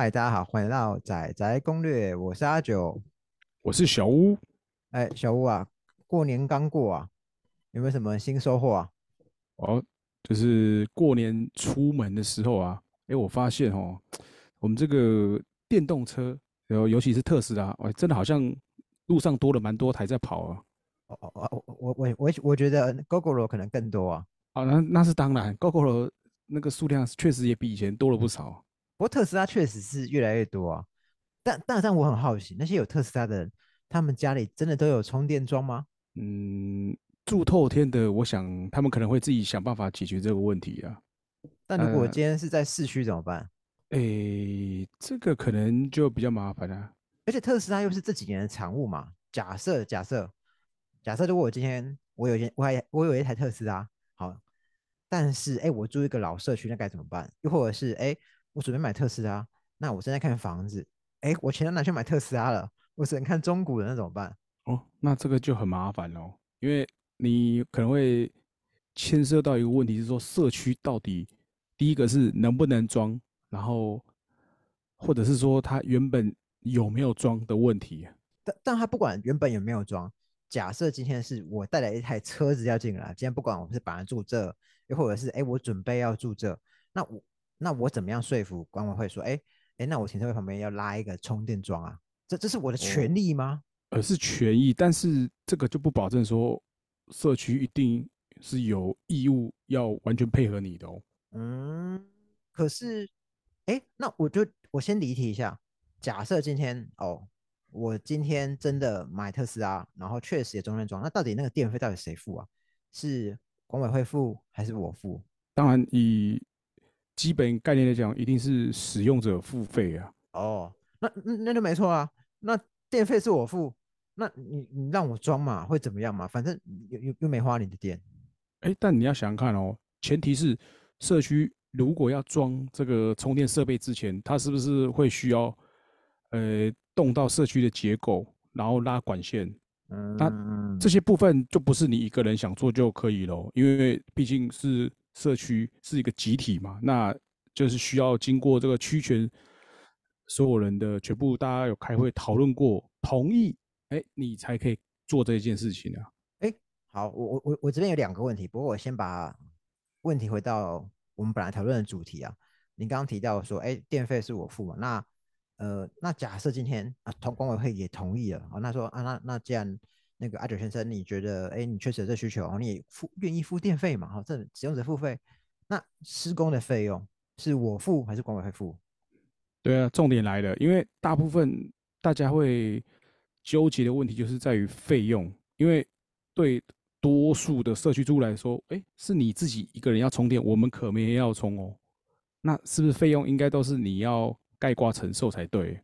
嗨，大家好，欢迎来到仔仔攻略，我是阿九。我是小屋，哎，小屋啊，过年刚过啊，有没有什么新收获啊？哦，就是过年出门的时候啊，哎，我发现哦，我们这个电动车，然后尤其是特斯拉，哎，真的好像路上多了蛮多台在跑啊。哦哦哦，我我我我我觉得 GoGo 可能更多啊。啊，那那是当然，GoGo 那个数量确实也比以前多了不少。不过特斯拉确实是越来越多啊。但但但我很好奇，那些有特斯拉的人，他们家里真的都有充电桩吗？嗯，住透天的，我想他们可能会自己想办法解决这个问题啊。但如果今天是在市区怎么办？诶，这个可能就比较麻烦了。而且特斯拉又是这几年的产物嘛。假设假设假设，如果我今天我有一我还我有一台特斯拉，好，但是哎，我住一个老社区，那该怎么办？又或者是哎，我准备买特斯拉，那我正在看房子。哎，我钱都拿去买特斯拉了，我只能看中古的，那怎么办？哦，那这个就很麻烦喽，因为你可能会牵涉到一个问题，是说社区到底第一个是能不能装，然后或者是说它原本有没有装的问题。但但他不管原本有没有装，假设今天是我带来一台车子要进来，今天不管我是本来住这，又或者是哎我准备要住这，那我那我怎么样说服管委会说哎？哎，那我停车位旁边要拉一个充电桩啊？这这是我的权利吗？呃，是权益，但是这个就不保证说社区一定是有义务要完全配合你的哦。嗯，可是，哎，那我就我先离题一下。假设今天哦，我今天真的买特斯拉，然后确实也充电桩，那到底那个电费到底谁付啊？是管委会付还是我付？当然以。基本概念来讲，一定是使用者付费啊。哦，那那就没错啊。那电费是我付，那你你让我装嘛，会怎么样嘛？反正又又又没花你的电。哎，但你要想想看哦，前提是社区如果要装这个充电设备之前，它是不是会需要呃动到社区的结构，然后拉管线？嗯，那这些部分就不是你一个人想做就可以了，因为毕竟是。社区是一个集体嘛，那就是需要经过这个区权所有人的全部，大家有开会讨论过，同意，哎，你才可以做这件事情啊。哎，好，我我我我这边有两个问题，不过我先把问题回到我们本来讨论的主题啊。您刚刚提到说，哎，电费是我付嘛？那呃，那假设今天啊，同管委会也同意了啊，那说啊，那那既然那个阿九先生，你觉得，哎，你确实有这需求哦，你付愿意付电费嘛？哈，这使用者付费，那施工的费用是我付还是管委会付？对啊，重点来了，因为大部分大家会纠结的问题就是在于费用，因为对多数的社区住户来说，哎，是你自己一个人要充电，我们可没要充哦，那是不是费用应该都是你要盖挂承受才对？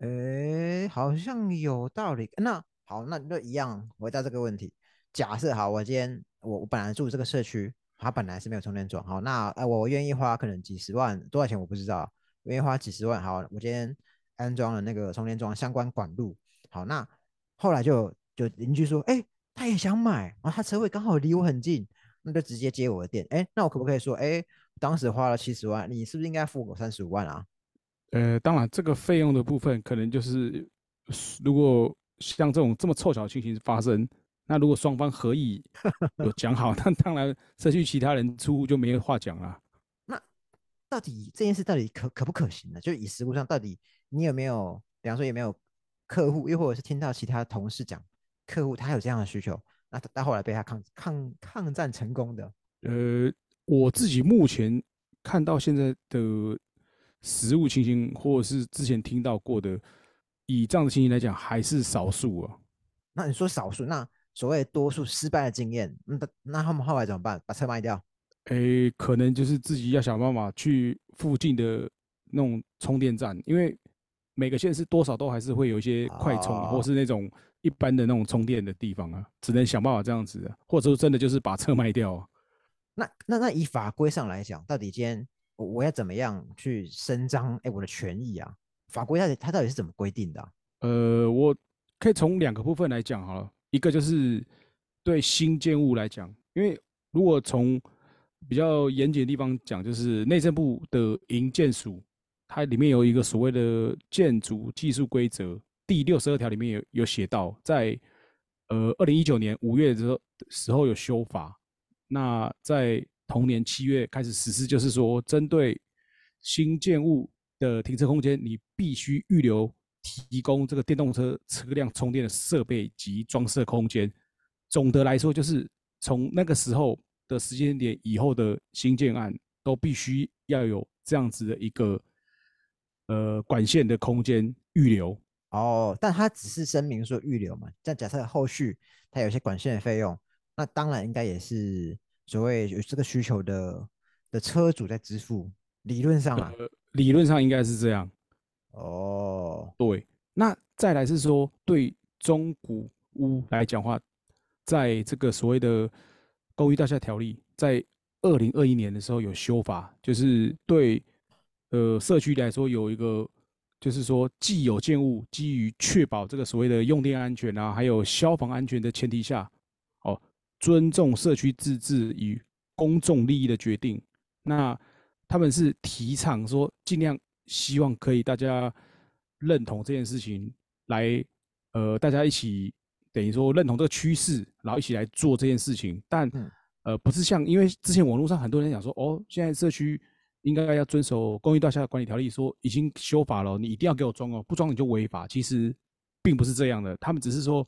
哎，好像有道理，那。好，那那一样回答这个问题。假设好，我今天我我本来住这个社区，它本来是没有充电桩。好，那哎，我愿意花可能几十万，多少钱我不知道，愿意花几十万。好，我今天安装了那个充电桩相关管路。好，那后来就就邻居说，哎，他也想买，然后他车位刚好离我很近，那就直接接我的电。哎，那我可不可以说，哎，当时花了七十万，你是不是应该付我三十五万啊？呃，当然，这个费用的部分可能就是如果。像这种这么凑巧的情形发生，那如果双方合意 有讲好，那当然社区其他人出就没有话讲了。那到底这件事到底可可不可行呢？就是以实物上，到底你有没有，比方说有没有客户，又或者是听到其他同事讲，客户他有这样的需求，那到后来被他抗抗抗战成功的？呃，我自己目前看到现在的实物情形，或者是之前听到过的。以这样的情形来讲，还是少数啊。那你说少数，那所谓多数失败的经验，那那他们后来怎么办？把车卖掉？诶，可能就是自己要想办法去附近的那种充电站，因为每个县市多少都还是会有一些快充，或是那种一般的那种充电的地方啊，只能想办法这样子，或者说真的就是把车卖掉。那那那以法规上来讲，到底今天我我要怎么样去伸张哎我的权益啊？法规它它到底是怎么规定的？呃，我可以从两个部分来讲好了。一个就是对新建物来讲，因为如果从比较严谨的地方讲，就是内政部的营建署它里面有一个所谓的建筑技术规则，第六十二条里面有有写到，在呃二零一九年五月的时候时候有修法，那在同年七月开始实施，就是说针对新建物的停车空间，你必须预留提供这个电动车车辆充电的设备及装设空间。总的来说，就是从那个时候的时间点以后的新建案，都必须要有这样子的一个呃管线的空间预留。哦，但他只是声明说预留嘛，但假设后续它有些管线的费用，那当然应该也是所谓有这个需求的的车主在支付。理论上啊，呃，理论上应该是这样。哦，对，那再来是说，对中古屋来讲话，在这个所谓的公寓大厦条例，在二零二一年的时候有修法，就是对呃社区来说有一个，就是说既有建物，基于确保这个所谓的用电安全啊，还有消防安全的前提下，哦，尊重社区自治与公众利益的决定，那他们是提倡说尽量希望可以大家认同这件事情，来呃大家一起等于说认同这个趋势，然后一起来做这件事情，但。嗯呃，不是像，因为之前网络上很多人讲说，哦，现在社区应该要遵守公益大厦管理条例，说已经修法了，你一定要给我装哦，不装你就违法。其实并不是这样的，他们只是说，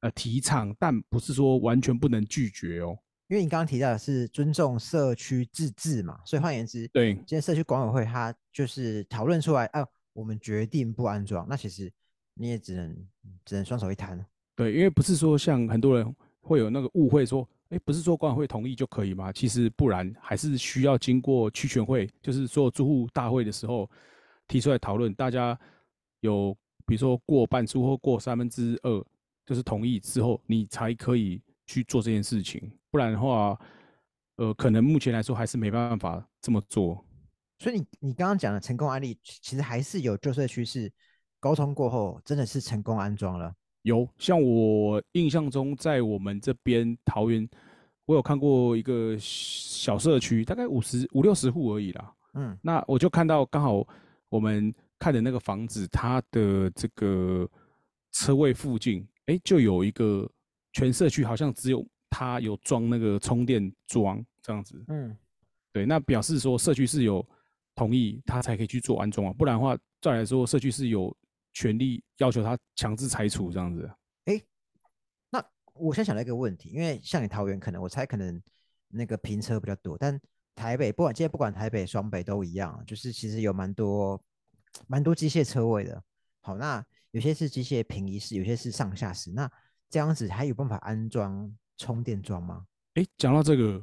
呃，提倡，但不是说完全不能拒绝哦。因为你刚刚提到的是尊重社区自治嘛，所以换言之，对，今天社区管委会它就是讨论出来，啊，我们决定不安装，那其实你也只能只能双手一摊。对，因为不是说像很多人会有那个误会说。哎，不是说管委会同意就可以吗？其实不然，还是需要经过区全会，就是所有住户大会的时候提出来讨论，大家有比如说过半数或过三分之二，就是同意之后，你才可以去做这件事情。不然的话，呃，可能目前来说还是没办法这么做。所以你你刚刚讲的成功案例，其实还是有旧社区是沟通过后，真的是成功安装了。有，像我印象中，在我们这边桃园，我有看过一个小社区，大概五十五六十户而已啦。嗯，那我就看到刚好我们看的那个房子，它的这个车位附近，哎，就有一个全社区好像只有他有装那个充电桩这样子。嗯，对，那表示说社区是有同意他才可以去做安装啊，不然的话，再来说社区是有。权利要求他强制拆除这样子，哎，那我先想到一个问题，因为像你桃园，可能我猜可能那个平车比较多，但台北不管今天不管台北、双北都一样，就是其实有蛮多蛮多机械车位的。好，那有些是机械平移式，有些是上下式，那这样子还有办法安装充电桩吗？哎，讲到这个，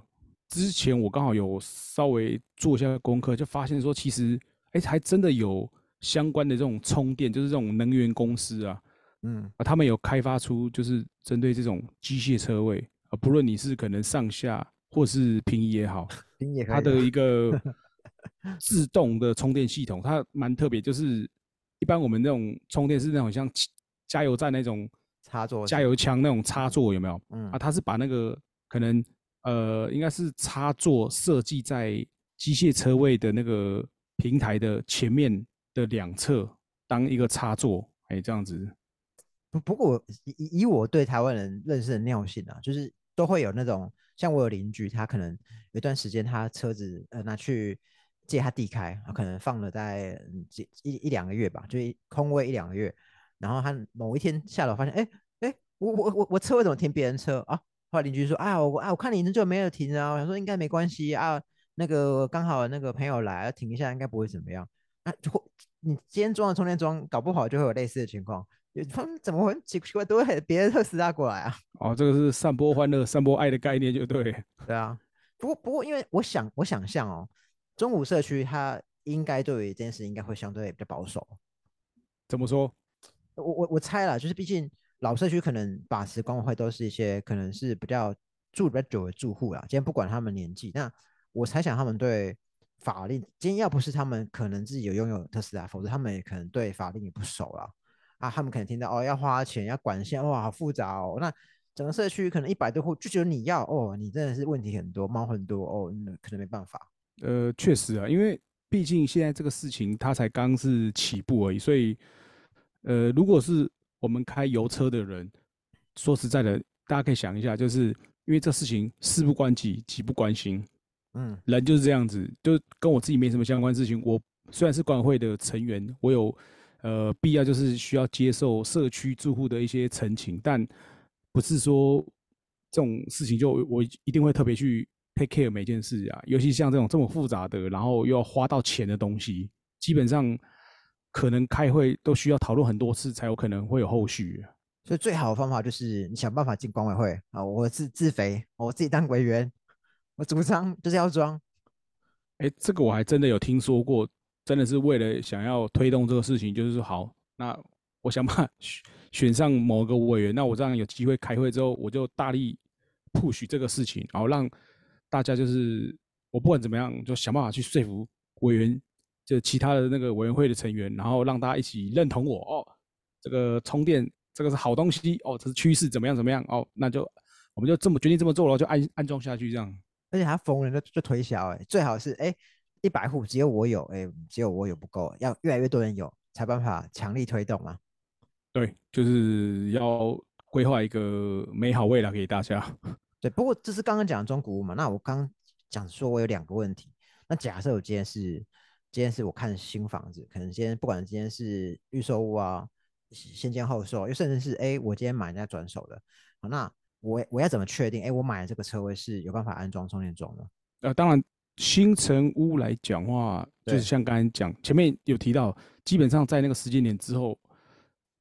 之前我刚好有稍微做一下功课，就发现说其实哎还真的有。相关的这种充电，就是这种能源公司啊，嗯啊，他们有开发出就是针对这种机械车位啊，不论你是可能上下或是平移也好，平移它的一个 自动的充电系统，它蛮特别，就是一般我们那种充电是那种像加油站那种插座、加油枪那种插座有没有？嗯啊，它是把那个可能呃，应该是插座设计在机械车位的那个平台的前面。的两侧当一个插座，哎，这样子。不不过以以我对台湾人认识的尿性啊，就是都会有那种，像我有邻居，他可能有一段时间他车子呃拿去借他弟开，可能放了在一一两个月吧，就空位一两个月，然后他某一天下楼发现，哎哎，我我我我车为什么停别人车啊？后来邻居说，啊我啊我看你很久没有停啊，我想说应该没关系啊，那个刚好那个朋友来要停一下，应该不会怎么样。啊，就你今天装了充电桩，搞不好就会有类似的情况。他们怎么会奇奇怪都会别人特斯拉过来啊？哦，这个是散播欢乐、散播爱的概念，就对。对啊，不过不过，因为我想我想象哦，中午社区它应该对于这件事应该会相对比较保守。怎么说？我我我猜了，就是毕竟老社区可能把持管委会都是一些可能是比较住比较久的住户啦。今天不管他们年纪，那我猜想他们对。法令今天要不是他们可能自己有拥有特斯拉，否则他们也可能对法令也不熟了啊。他们可能听到哦要花钱要管线哇好复杂哦。那整个社区可能一百多户就只有你要哦你真的是问题很多猫很多哦，那可能没办法。呃，确实啊，因为毕竟现在这个事情它才刚是起步而已，所以呃，如果是我们开油车的人，说实在的，大家可以想一下，就是因为这事情事不关己，己不关心，嗯，人就是这样子，就跟我自己没什么相关事情。我虽然是管委会的成员，我有呃必要就是需要接受社区住户的一些陈情，但不是说这种事情就我一定会特别去 take care 每件事啊，尤其像这种这么复杂的，然后又要花到钱的东西，基本上可能开会都需要讨论很多次才有可能会有后续。所以最好的方法就是你想办法进管委会啊！我是自肥，我自己当委员，我主张就是要装。哎，这个我还真的有听说过，真的是为了想要推动这个事情，就是说好，那我想把选选上某个委员，那我这样有机会开会之后，我就大力 push 这个事情，然后让大家就是我不管怎么样，就想办法去说服委员，就其他的那个委员会的成员，然后让大家一起认同我哦，这个充电。这个是好东西哦，这是趋势，怎么样怎么样哦？那就我们就这么决定这么做了，就安安装下去这样。而且他逢人就就推销，哎，最好是哎一百户只有我有，哎只有我有不够，要越来越多人有才办法强力推动嘛。对，就是要规划一个美好未来给大家。对，不过这是刚刚讲中古屋嘛，那我刚讲说我有两个问题，那假设我今天是今天是我看新房子，可能今天不管今天是预售屋啊。先建后售，又甚至是哎，我今天买人家转手的，好，那我我要怎么确定？哎，我买的这个车位是有办法安装充电桩的？呃，当然，新城屋来讲话，就是像刚才讲，前面有提到，基本上在那个时间点之后，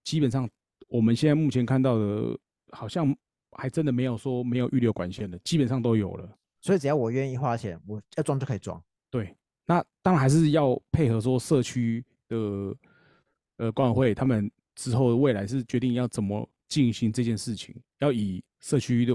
基本上我们现在目前看到的，好像还真的没有说没有预留管线的，基本上都有了。所以只要我愿意花钱，我要装就可以装。对，那当然还是要配合说社区的呃管委会他们。之后未来是决定要怎么进行这件事情，要以社区的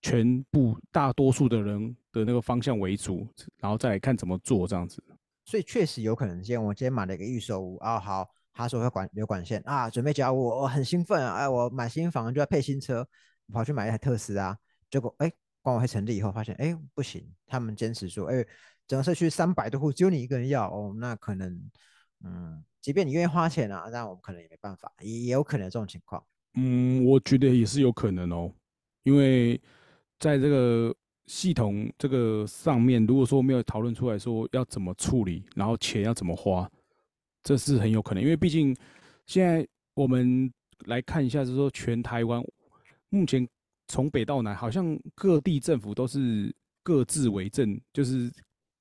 全部大多数的人的那个方向为主，然后再来看怎么做这样子。所以确实有可能，今天我今天买了一个预售屋啊，好，他说要管有管线啊，准备交我，我很兴奋啊，哎，我买新房就要配新车，跑去买一台特斯拉，结果哎，管委会成立以后发现哎不行，他们坚持说哎，整个社区三百多户只有你一个人要哦，那可能嗯。即便你愿意花钱啊，但我们可能也没办法，也也有可能这种情况。嗯，我觉得也是有可能哦，因为在这个系统这个上面，如果说没有讨论出来说要怎么处理，然后钱要怎么花，这是很有可能。因为毕竟现在我们来看一下，就是说全台湾目前从北到南，好像各地政府都是各自为政，就是。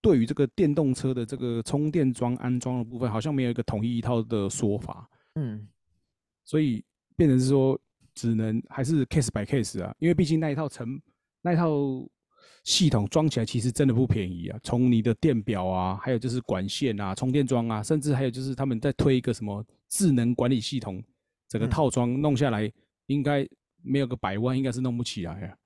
对于这个电动车的这个充电桩安装的部分，好像没有一个统一一套的说法。嗯，所以变成是说，只能还是 case by case 啊，因为毕竟那一套成那一套系统装起来其实真的不便宜啊。从你的电表啊，还有就是管线啊、充电桩啊，甚至还有就是他们在推一个什么智能管理系统，整个套装弄下来，应该没有个百万，应该是弄不起来呀。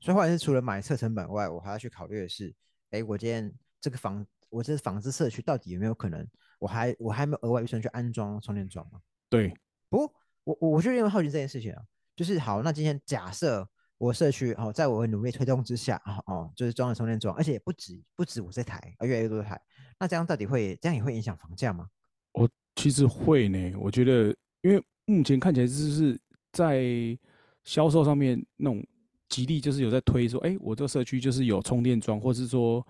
所以，或者是除了买车成本外，我还要去考虑的是，哎，我今天。这个房，我这房子社区到底有没有可能？我还我还没有额外预算去安装充电桩吗？对，不过我我我就因为好奇这件事情啊，就是好，那今天假设我社区哦，在我努力推动之下哦哦，就是装了充电桩，而且不止不止我这台，而越来越多台，那这样到底会这样也会影响房价吗？我其实会呢，我觉得，因为目前看起来就是在销售上面那种极力就是有在推说，哎，我这个社区就是有充电桩，或是说。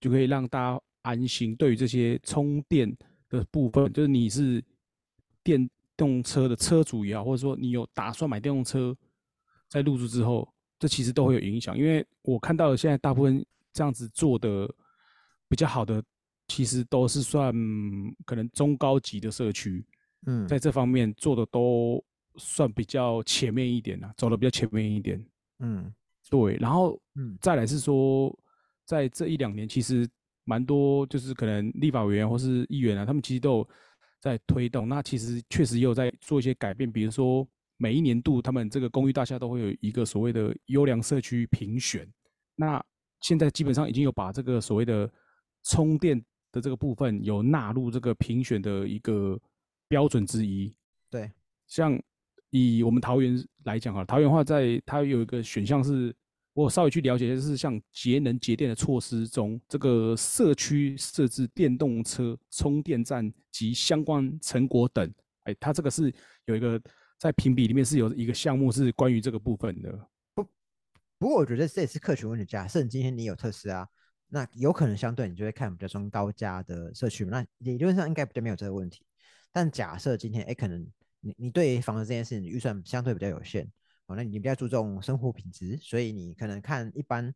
就可以让大家安心。对于这些充电的部分，就是你是电动车的车主也好，或者说你有打算买电动车，在入住之后，这其实都会有影响。因为我看到的现在大部分这样子做的比较好的，其实都是算可能中高级的社区，嗯，在这方面做的都算比较前面一点啊，走的比较前面一点，嗯，对。然后，嗯，再来是说。在这一两年，其实蛮多，就是可能立法委员或是议员啊，他们其实都有在推动。那其实确实也有在做一些改变，比如说每一年度他们这个公寓大厦都会有一个所谓的优良社区评选。那现在基本上已经有把这个所谓的充电的这个部分有纳入这个评选的一个标准之一。对，像以我们桃园来讲啊，桃园话在它有一个选项是我稍微去了解，就是像节能节电的措施中，这个社区设置电动车充电站及相关成果等，哎，它这个是有一个在评比里面是有一个项目是关于这个部分的。不，不过我觉得这也是客群问题。假设你今天你有特斯拉，那有可能相对你就会看比较中高价的社区，那理论上应该比较没有这个问题。但假设今天哎，可能你你对房子这件事情预算相对比较有限。那你比较注重生活品质，所以你可能看一般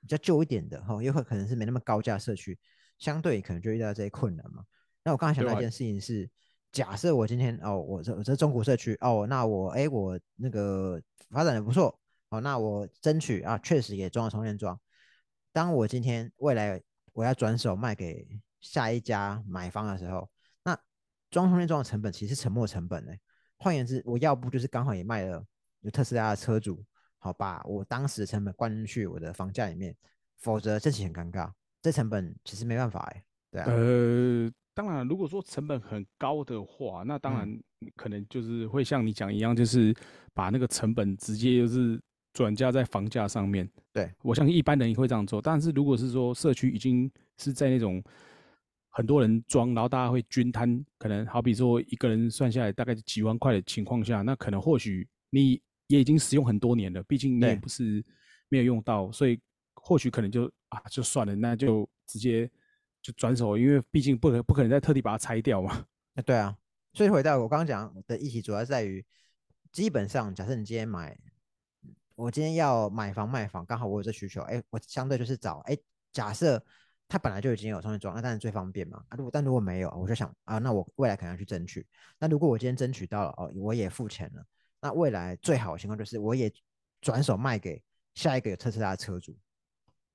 比较旧一点的哈，又会可能是没那么高价社区，相对可能就遇到这些困难嘛。那我刚才想到一件事情是，假设我今天哦，我这我这中古社区哦，那我哎我那个发展的不错哦，那我争取啊，确实也装了充电桩。当我今天未来我要转手卖给下一家买方的时候，那装充电桩的成本其实是沉没成本呢。换言之，我要不就是刚好也卖了。有特斯拉的车主，好把我当时的成本灌进去我的房价里面，否则这期很尴尬。这成本其实没办法哎，对啊。呃，当然，如果说成本很高的话，那当然可能就是会像你讲一样，就是把那个成本直接就是转嫁在房价上面。对我相信一般人也会这样做。但是如果是说社区已经是在那种很多人装，然后大家会均摊，可能好比说一个人算下来大概几万块的情况下，那可能或许你。也已经使用很多年了，毕竟你也不是没有用到，所以或许可能就啊就算了，那就直接就转手，因为毕竟不可不可能再特地把它拆掉嘛。啊，对啊，所以回到我刚刚讲的议题，主要在于，基本上假设你今天买，我今天要买房卖房，刚好我有这需求，哎，我相对就是找，哎，假设它本来就已经有充电桩，那当然最方便嘛。啊，如果但如果没有，我就想啊，那我未来可能要去争取。那如果我今天争取到了，哦，我也付钱了。那未来最好的情况就是，我也转手卖给下一个有特斯拉的车主。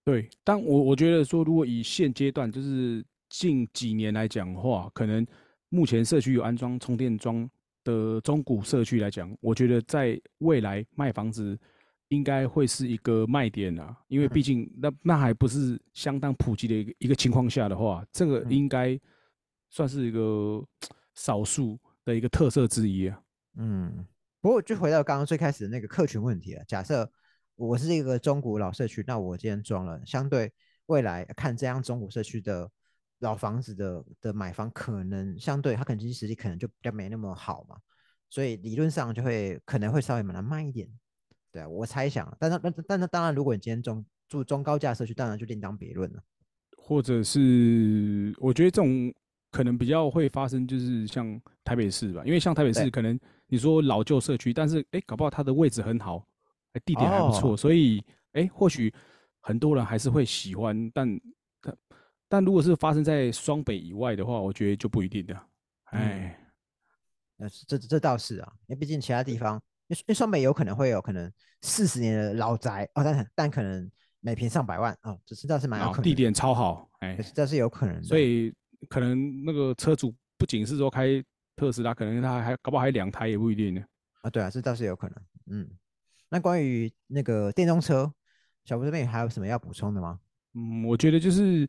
对，但我我觉得说，如果以现阶段就是近几年来讲话，可能目前社区有安装充电桩的中古社区来讲，我觉得在未来卖房子应该会是一个卖点啊，因为毕竟那那还不是相当普及的一个一个情况下的话，这个应该算是一个 少数的一个特色之一啊。嗯。不过，就回到刚刚最开始的那个客群问题了。假设我是一个中古老社区，那我今天装了，相对未来看这样中古社区的老房子的的买方，可能相对它可能经济实力可能就比较没那么好嘛，所以理论上就会可能会稍微买的慢一点。对啊，我猜想，但是但但是当然，如果你今天中住中高价社区，当然就另当别论了。或者是我觉得这种可能比较会发生，就是像台北市吧，因为像台北市可能。你说老旧社区，但是哎，搞不好它的位置很好，哎，地点还不错，所以哎，或许很多人还是会喜欢。但但但如果是发生在双北以外的话，我觉得就不一定的。哎，那这这倒是啊，因为毕竟其他地方，因为双北有可能会有可能四十年的老宅哦，但但可能每平上百万哦，这是倒是蛮有可能。地点超好，哎，这是有可能。所以可能那个车主不仅是说开。特斯拉可能他还搞不好还两台也不一定呢。啊，对啊，这倒是有可能。嗯，那关于那个电动车，小布这边还有什么要补充的吗？嗯，我觉得就是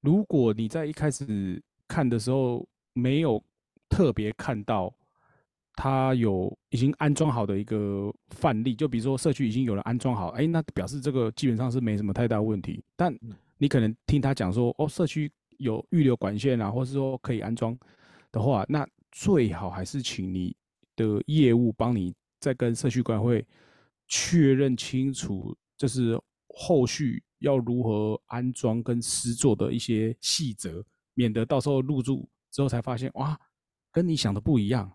如果你在一开始看的时候没有特别看到它有已经安装好的一个范例，就比如说社区已经有了安装好，哎，那表示这个基本上是没什么太大问题。但你可能听他讲说，哦，社区有预留管线啊，或是说可以安装的话，那最好还是请你的业务帮你再跟社区管委会确认清楚，就是后续要如何安装跟施作的一些细则，免得到时候入住之后才发现哇，跟你想的不一样。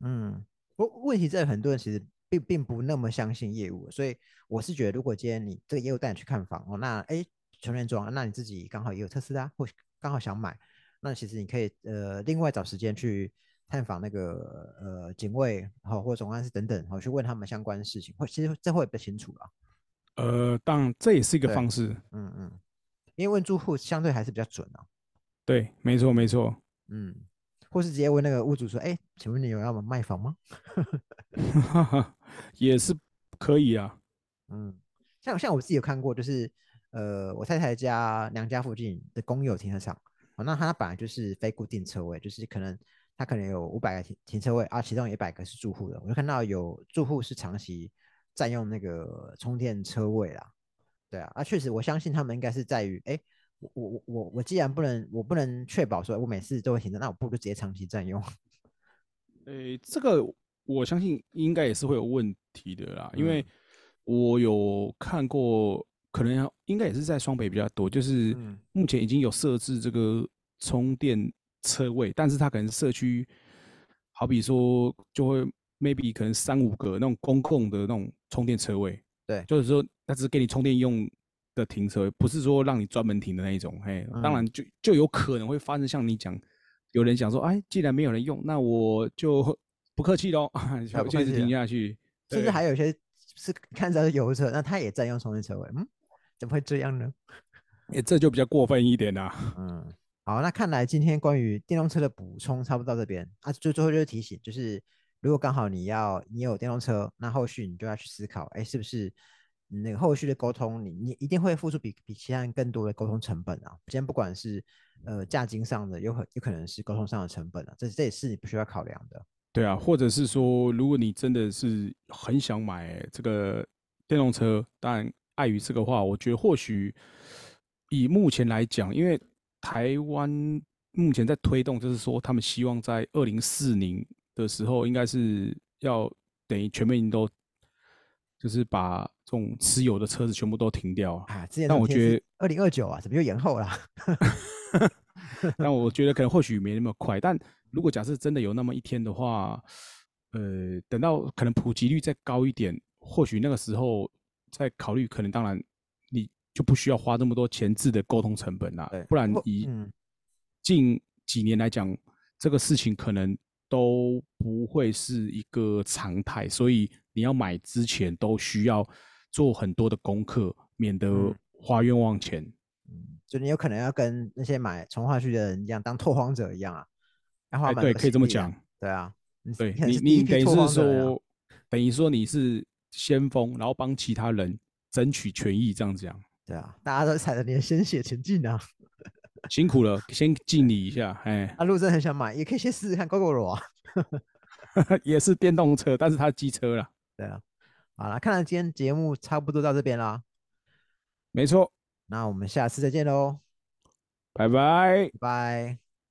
嗯，不，问题在很多人其实并并不那么相信业务，所以我是觉得，如果今天你这个业务带你去看房哦，那哎，充电桩，那你自己刚好也有特斯拉，或刚好想买，那其实你可以呃另外找时间去。探访那个呃警卫，好或总干事等等，好去问他们相关的事情，或其实这会比较清楚了。呃，当然这也是一个方式。嗯嗯，因为问住户相对还是比较准啊。对，没错没错。嗯，或是直接问那个屋主说：“哎，请问你有要卖房吗？” 也是可以啊。嗯，像像我自己有看过，就是呃我太太家娘家附近的公有停车场，哦，那它本来就是非固定车位，就是可能。他可能有五百个停停车位啊，其中一百个是住户的。我就看到有住户是长期占用那个充电车位啦。对啊，啊，确实，我相信他们应该是在于，哎，我我我我我既然不能，我不能确保说我每次都会停车，那我不如直接长期占用。诶，这个我相信应该也是会有问题的啦，因为我有看过，可能应该也是在双北比较多，就是目前已经有设置这个充电车位，但是它可能社区，好比说就会 maybe 可能三五个那种公共的那种充电车位。对，就是说，它只是给你充电用的停车位，不是说让你专门停的那一种。嘿，当然就就有可能会发生像你讲，有人想说，哎，既然没有人用，那我就不客气喽，就一直停下去。甚至还有些是看着是油车，那他也占用充电车位，嗯，怎么会这样呢？哎，这就比较过分一点啦。嗯，好，那看来今天关于电动车的补充差不多到这边啊，就最后就是提醒，就是。如果刚好你要你有电动车，那后续你就要去思考，哎，是不是那个后续的沟通，你你一定会付出比比其他人更多的沟通成本啊？今天不管是呃价金上的，有可有可能是沟通上的成本啊，这这也是你不需要考量的。对啊，或者是说，如果你真的是很想买这个电动车，但碍于这个话，我觉得或许以目前来讲，因为台湾目前在推动，就是说他们希望在二零四零。的时候，应该是要等于全面都，就是把这种持有的车子全部都停掉啊。但我觉得二零二九啊，怎么又延后了？但我觉得可能或许没那么快。但如果假设真的有那么一天的话，呃，等到可能普及率再高一点，或许那个时候再考虑，可能当然你就不需要花那么多前置的沟通成本啦。不然以近几年来讲，这个事情可能。都不会是一个常态，所以你要买之前都需要做很多的功课，免得花冤枉钱。嗯，就你有可能要跟那些买从化区的人一样，当拓荒者一样啊。哎，对，可以这么讲。对啊，对你，你等于是说，等于说你是先锋，然后帮其他人争取权益，这样子讲。对啊，大家都踩着你的鲜血前进啊。辛苦了，先敬你一下。哎，阿陆真的很想买，也可以先试试看 GoGo 啊。也是电动车，但是它机车啦。对啊，好了，看来今天节目差不多到这边啦。没错，那我们下次再见喽，拜拜拜。